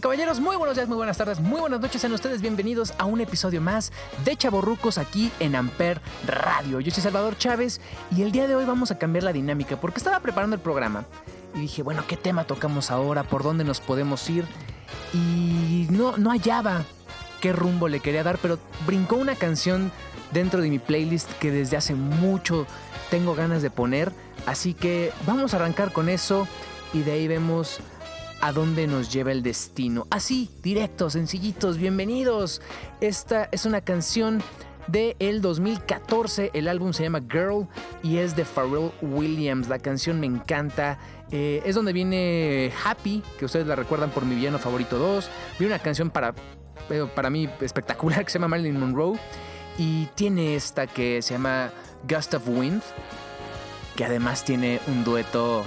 Caballeros, muy buenos días, muy buenas tardes, muy buenas noches. Sean ustedes bienvenidos a un episodio más de Chaborrucos aquí en Amper Radio. Yo soy Salvador Chávez y el día de hoy vamos a cambiar la dinámica porque estaba preparando el programa y dije, bueno, ¿qué tema tocamos ahora? ¿Por dónde nos podemos ir? Y no, no hallaba qué rumbo le quería dar, pero brincó una canción dentro de mi playlist que desde hace mucho tengo ganas de poner. Así que vamos a arrancar con eso y de ahí vemos a dónde nos lleva el destino. Así, directos, sencillitos, bienvenidos. Esta es una canción de el 2014. El álbum se llama Girl y es de Pharrell Williams. La canción me encanta. Eh, es donde viene Happy, que ustedes la recuerdan por mi villano favorito 2. Viene una canción para, eh, para mí espectacular que se llama Marilyn Monroe. Y tiene esta que se llama Gust of Wind, que además tiene un dueto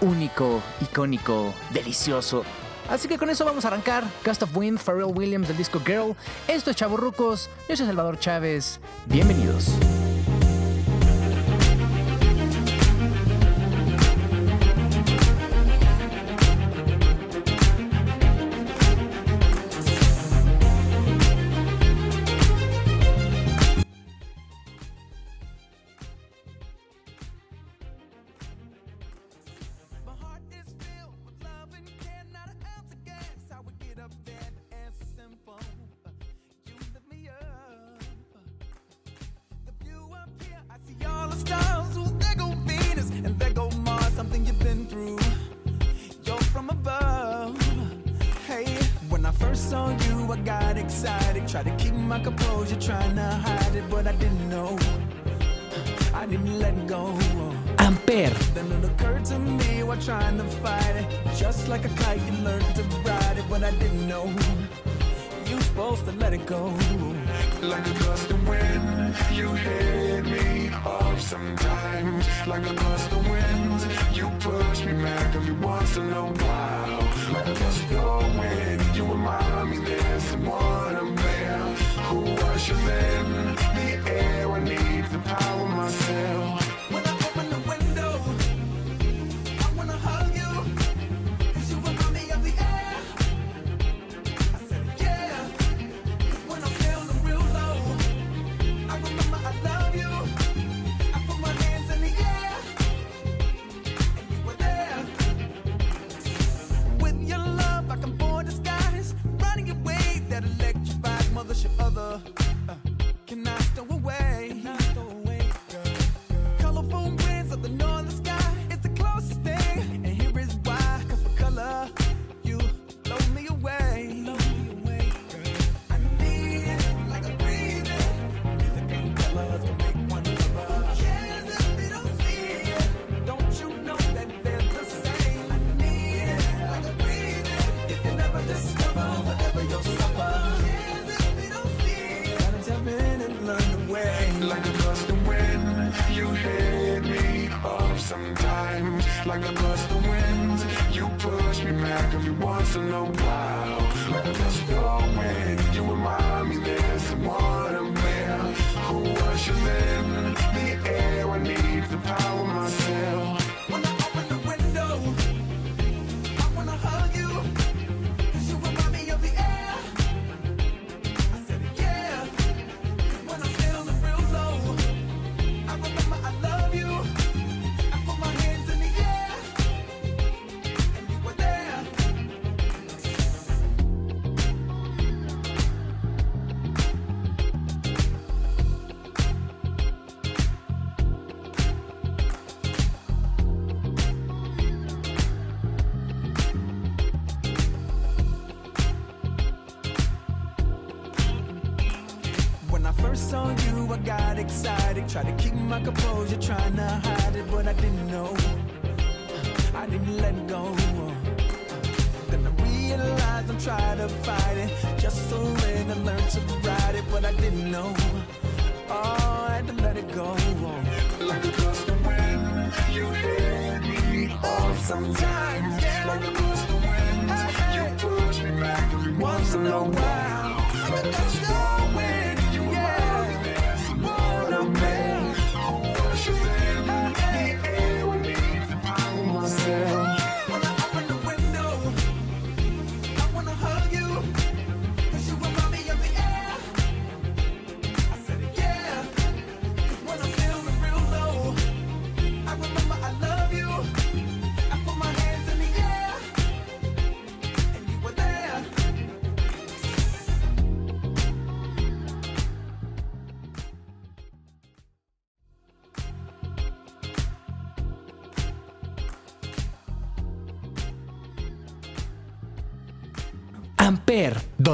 único, icónico, delicioso. Así que con eso vamos a arrancar. Gust of Wind, Pharrell Williams del disco Girl. Esto es Chavorrucos. Yo soy Salvador Chávez. Bienvenidos. Through. You're from above. Hey, when I first saw you, I got excited. Tried to keep my composure, trying to hide it, but I didn't know. I didn't let go. Amper. Then it occurred to me while trying to fight it. Just like a kite, you learned to ride it, but I didn't know. Supposed to let it go. Like a gust of wind, you hit me off sometimes. Like a gust of wind, you push me back every once in a while. Like a gust of wind, you remind me there's someone up there who ushers in the ushers in the air. I need the power myself.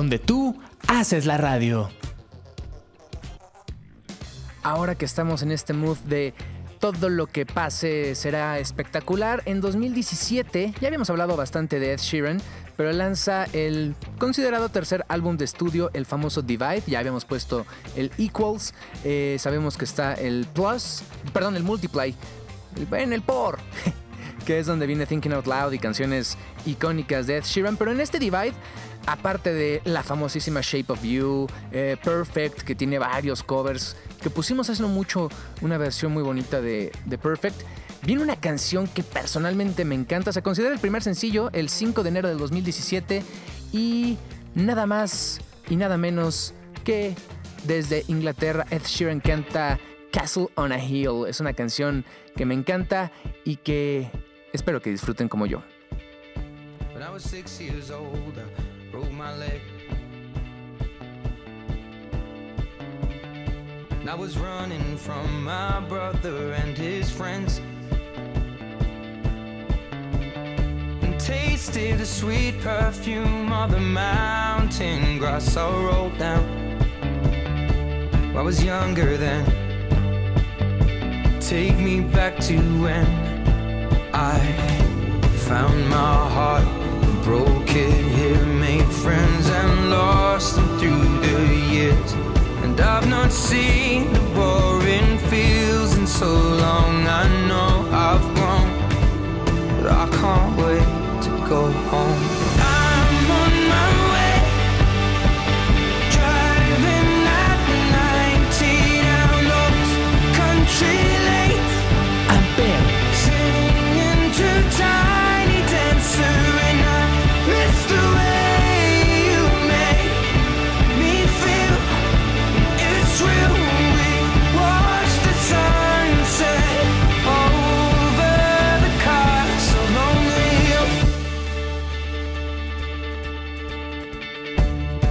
Donde tú haces la radio. Ahora que estamos en este mood de todo lo que pase será espectacular, en 2017 ya habíamos hablado bastante de Ed Sheeran, pero lanza el considerado tercer álbum de estudio, el famoso Divide. Ya habíamos puesto el Equals, eh, sabemos que está el Plus, perdón, el Multiply, en el Por. Que es donde viene Thinking Out Loud y canciones icónicas de Ed Sheeran. Pero en este Divide, aparte de la famosísima Shape of You, eh, Perfect, que tiene varios covers, que pusimos hace no mucho una versión muy bonita de, de Perfect, viene una canción que personalmente me encanta. Se considera el primer sencillo, el 5 de enero del 2017, y nada más y nada menos que desde Inglaterra, Ed Sheeran canta Castle on a Hill. Es una canción que me encanta y que espero que disfruten como yo. I was I was running from my brother and his friends. And tasted the sweet perfume of the mountain grass I rolled down. I was younger then. Take me back to when I found my heart, broke it here, made friends and lost them through the years. And I've not seen the boring fields in so long. I know I've grown, but I can't wait to go home.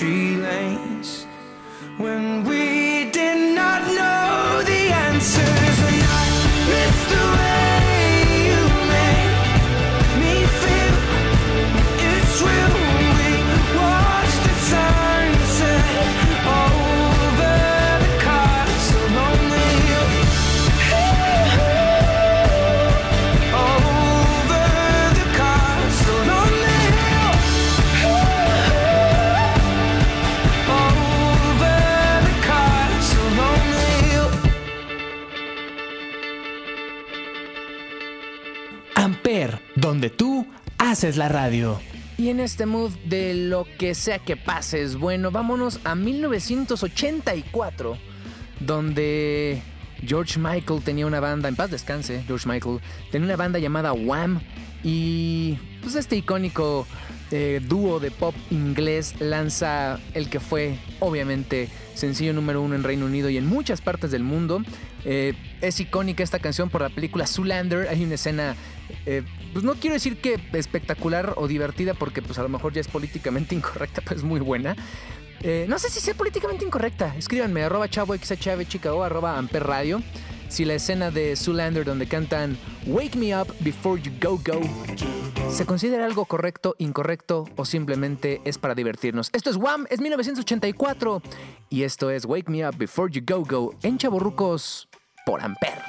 tree lanes when we es la radio. Y en este mood de lo que sea que pase es bueno, vámonos a 1984, donde George Michael tenía una banda, en paz descanse, George Michael, tenía una banda llamada Wham y pues este icónico eh, dúo de pop inglés lanza el que fue obviamente sencillo número uno en Reino Unido y en muchas partes del mundo. Eh, es icónica esta canción por la película Zoolander, hay una escena... Eh, pues no quiero decir que espectacular o divertida, porque pues a lo mejor ya es políticamente incorrecta, pero es muy buena. Eh, no sé si sea políticamente incorrecta. Escríbanme, arroba chavo arroba amper radio. Si la escena de Zoolander donde cantan Wake me up before you go go se considera algo correcto, incorrecto o simplemente es para divertirnos. Esto es Wham, es 1984 y esto es Wake me up before you go go en Chaborrucos por Amper.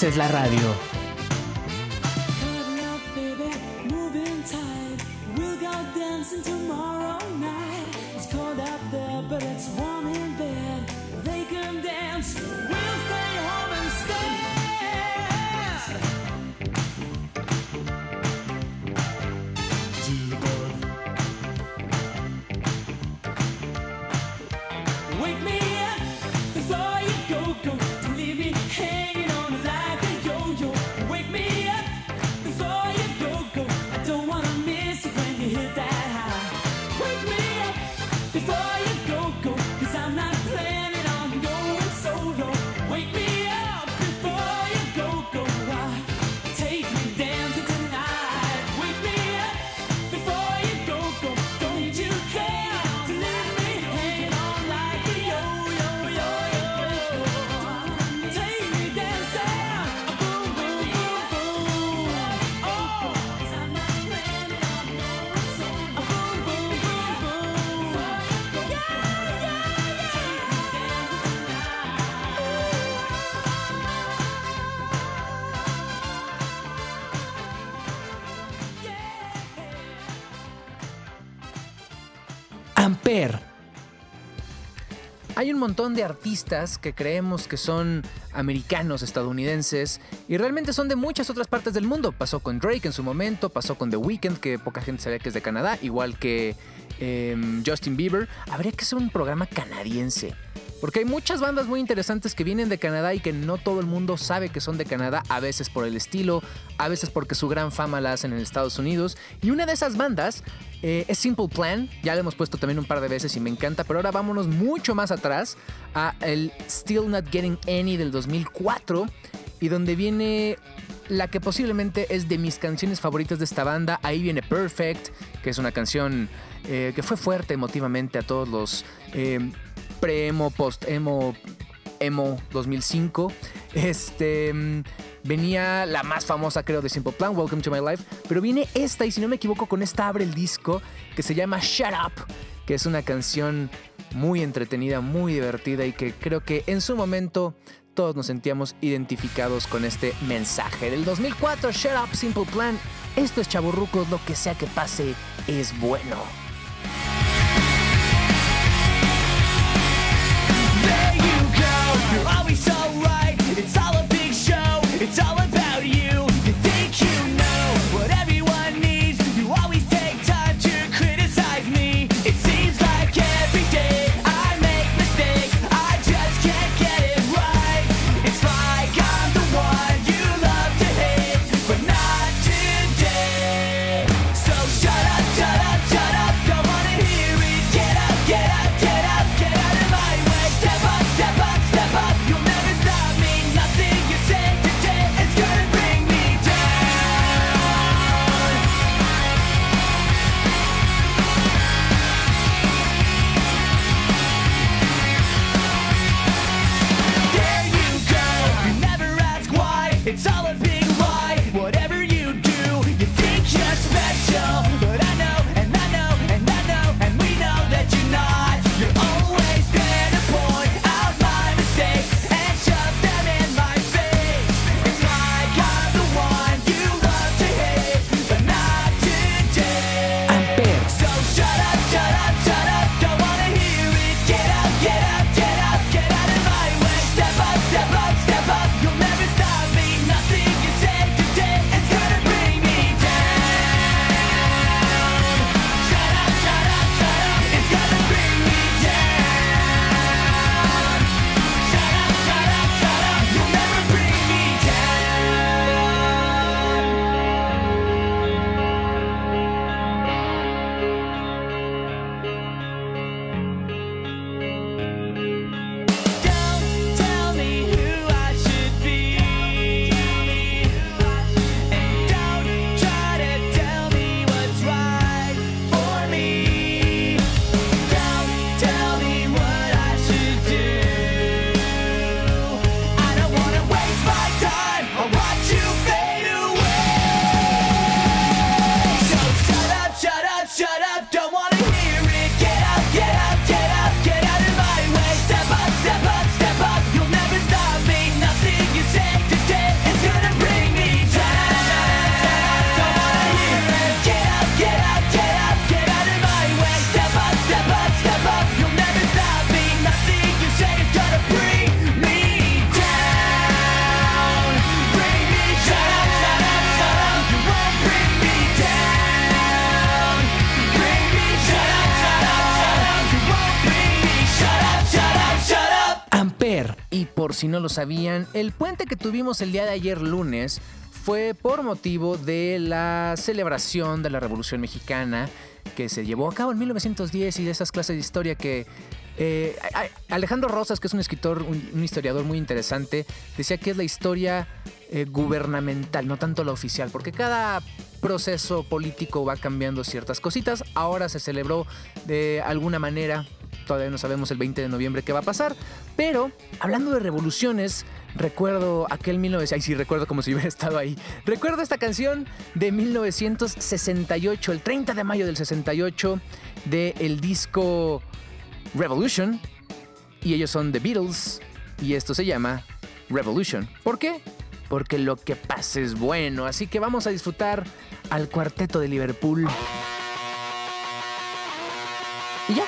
Es la radio. Hay un montón de artistas que creemos que son americanos, estadounidenses, y realmente son de muchas otras partes del mundo. Pasó con Drake en su momento, pasó con The Weeknd, que poca gente sabía que es de Canadá, igual que em, Justin Bieber. Habría que hacer un programa canadiense. Porque hay muchas bandas muy interesantes que vienen de Canadá y que no todo el mundo sabe que son de Canadá, a veces por el estilo, a veces porque su gran fama la hacen en Estados Unidos. Y una de esas bandas eh, es Simple Plan, ya la hemos puesto también un par de veces y me encanta, pero ahora vámonos mucho más atrás a el Still Not Getting Any del 2004 y donde viene la que posiblemente es de mis canciones favoritas de esta banda. Ahí viene Perfect, que es una canción eh, que fue fuerte emotivamente a todos los eh, pre-emo, post-emo, emo 2005. Este. mm, Venía la más famosa, creo, de Simple Plan, Welcome to My Life. Pero viene esta, y si no me equivoco, con esta abre el disco, que se llama Shut Up, que es una canción muy entretenida, muy divertida y que creo que en su momento todos nos sentíamos identificados con este mensaje. Del 2004, Shut Up, Simple Plan. Esto es Chaburrucos, lo que sea que pase es bueno. Si no lo sabían, el puente que tuvimos el día de ayer lunes fue por motivo de la celebración de la Revolución Mexicana que se llevó a cabo en 1910 y de esas clases de historia que eh, Alejandro Rosas, que es un escritor, un, un historiador muy interesante, decía que es la historia eh, gubernamental, no tanto la oficial, porque cada proceso político va cambiando ciertas cositas. Ahora se celebró de alguna manera Todavía no sabemos el 20 de noviembre qué va a pasar. Pero hablando de revoluciones, recuerdo aquel 1900. Ay, sí, recuerdo como si hubiera estado ahí. Recuerdo esta canción de 1968, el 30 de mayo del 68, del disco Revolution. Y ellos son The Beatles. Y esto se llama Revolution. ¿Por qué? Porque lo que pasa es bueno. Así que vamos a disfrutar al cuarteto de Liverpool. Y ya.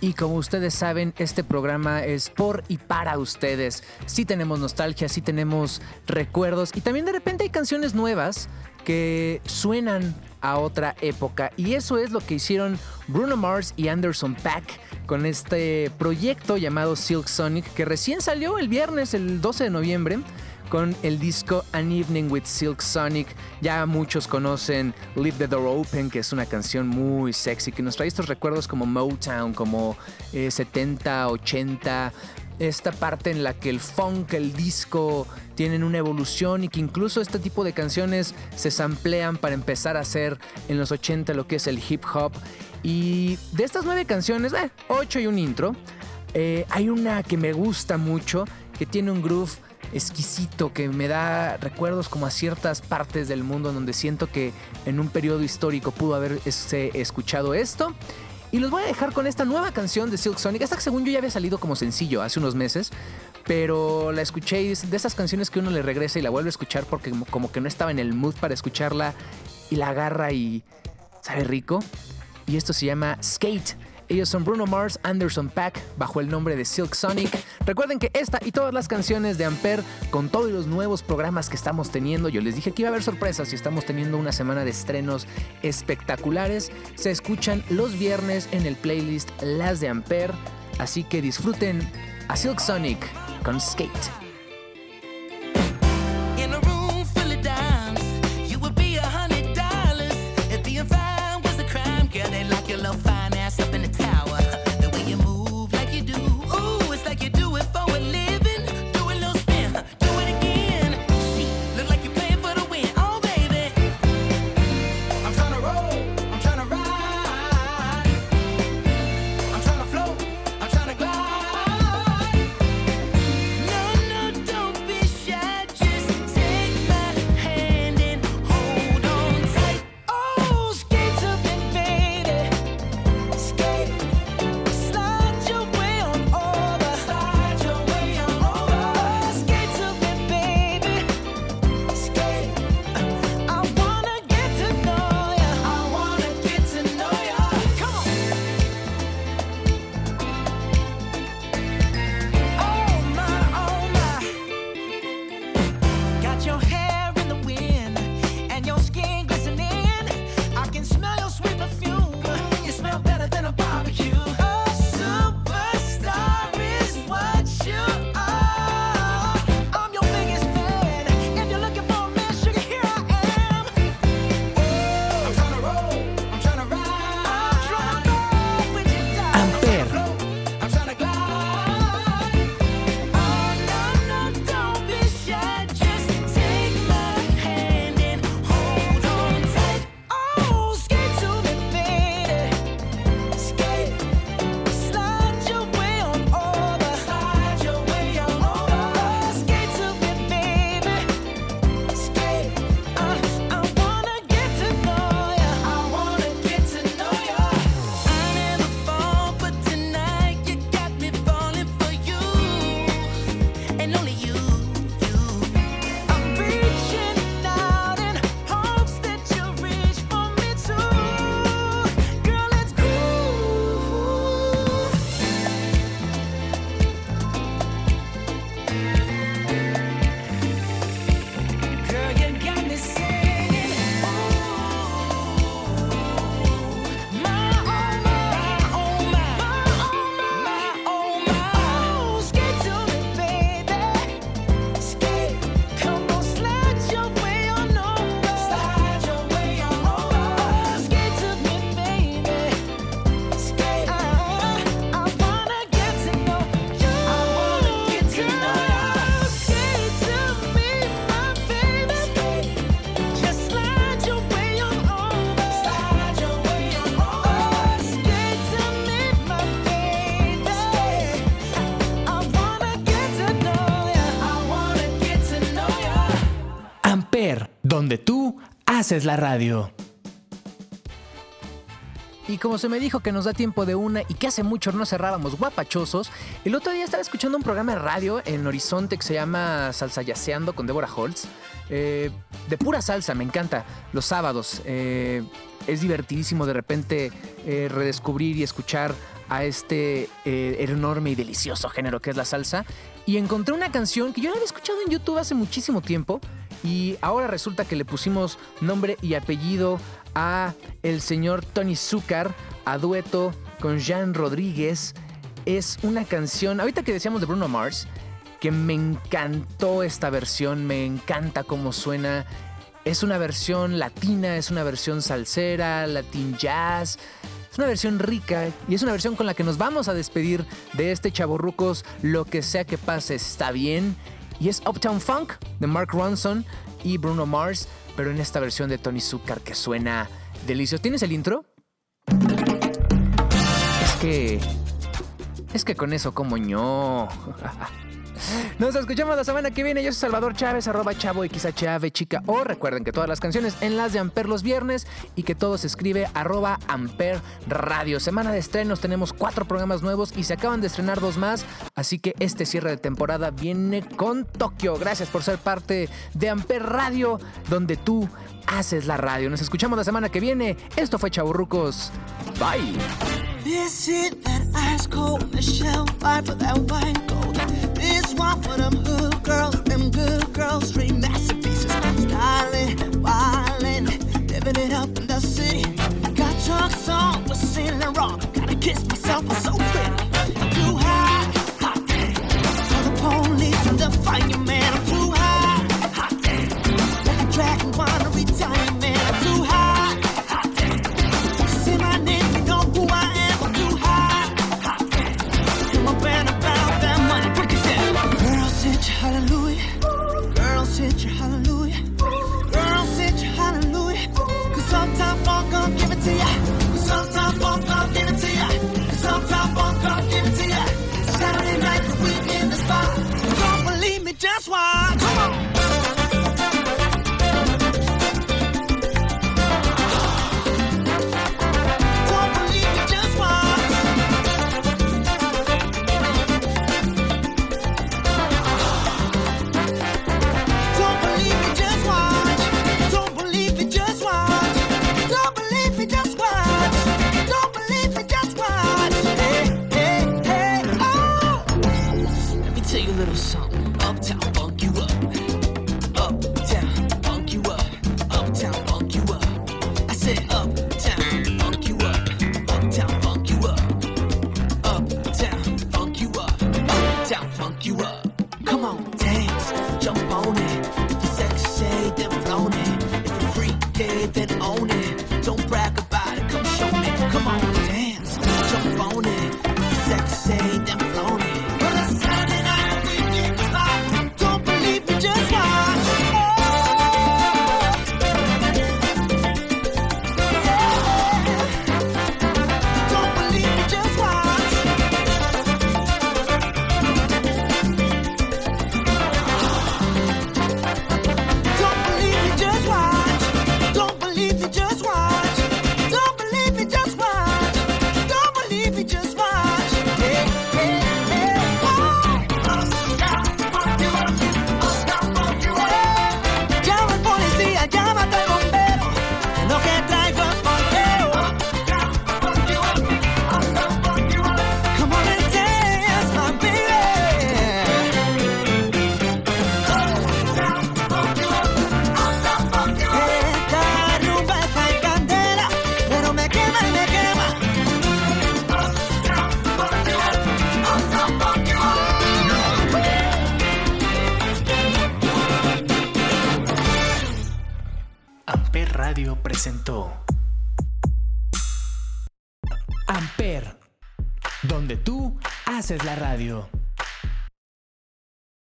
Y como ustedes saben, este programa es por y para ustedes. Sí tenemos nostalgia, sí tenemos recuerdos y también de repente hay canciones nuevas que suenan a otra época. Y eso es lo que hicieron Bruno Mars y Anderson Pack con este proyecto llamado Silk Sonic que recién salió el viernes, el 12 de noviembre con el disco An Evening with Silk Sonic. Ya muchos conocen Leave the Door Open, que es una canción muy sexy que nos trae estos recuerdos como Motown, como eh, 70, 80. Esta parte en la que el funk, el disco tienen una evolución y que incluso este tipo de canciones se samplean para empezar a hacer en los 80 lo que es el hip hop. Y de estas nueve canciones, eh, ocho y un intro, eh, hay una que me gusta mucho, que tiene un groove exquisito que me da recuerdos como a ciertas partes del mundo donde siento que en un periodo histórico pudo haber este, escuchado esto. Y los voy a dejar con esta nueva canción de Silk Sonic. Esta que según yo ya había salido como sencillo hace unos meses. Pero la escuché de esas canciones que uno le regresa y la vuelve a escuchar porque como que no estaba en el mood para escucharla. Y la agarra y sabe rico. Y esto se llama Skate. Ellos son Bruno Mars, Anderson Pack, bajo el nombre de Silk Sonic. Recuerden que esta y todas las canciones de Ampere, con todos los nuevos programas que estamos teniendo, yo les dije que iba a haber sorpresas y estamos teniendo una semana de estrenos espectaculares, se escuchan los viernes en el playlist Las de Ampere. Así que disfruten a Silk Sonic con Skate. Haces la radio. Y como se me dijo que nos da tiempo de una y que hace mucho no cerrábamos guapachosos, el otro día estaba escuchando un programa de radio en Horizonte que se llama Salsa Yaceando con Deborah Holtz. Eh, de pura salsa, me encanta. Los sábados. eh, es divertidísimo de repente eh, redescubrir y escuchar a este enorme y delicioso género que es la salsa. Y encontré una canción que yo la había escuchado en YouTube hace muchísimo tiempo. Y ahora resulta que le pusimos nombre y apellido a el señor Tony Zucker a dueto con Jean Rodríguez. Es una canción, ahorita que decíamos de Bruno Mars, que me encantó esta versión, me encanta cómo suena. Es una versión latina, es una versión salsera, latin jazz. Es una versión rica y es una versión con la que nos vamos a despedir de este chaborrucos. Lo que sea que pase está bien. Y es Uptown Funk de Mark Ronson y Bruno Mars, pero en esta versión de Tony Zucker que suena delicioso. ¿Tienes el intro? Es que. Es que con eso como ño. Nos escuchamos la semana que viene. Yo soy Salvador Chávez, arroba chavo XHAV chica o. Recuerden que todas las canciones en las de Amper los viernes y que todo se escribe arroba Amper Radio. Semana de estrenos, tenemos cuatro programas nuevos y se acaban de estrenar dos más. Así que este cierre de temporada viene con Tokio. Gracias por ser parte de Amper Radio, donde tú haces la radio. Nos escuchamos la semana que viene. Esto fue Chaburrucos. Bye. One for them hood girls, them good girls, straight masterpieces. Styling, wildin', living it up in the city. Got chucks on, was sailing wrong. Gotta kiss myself, I'm so pretty.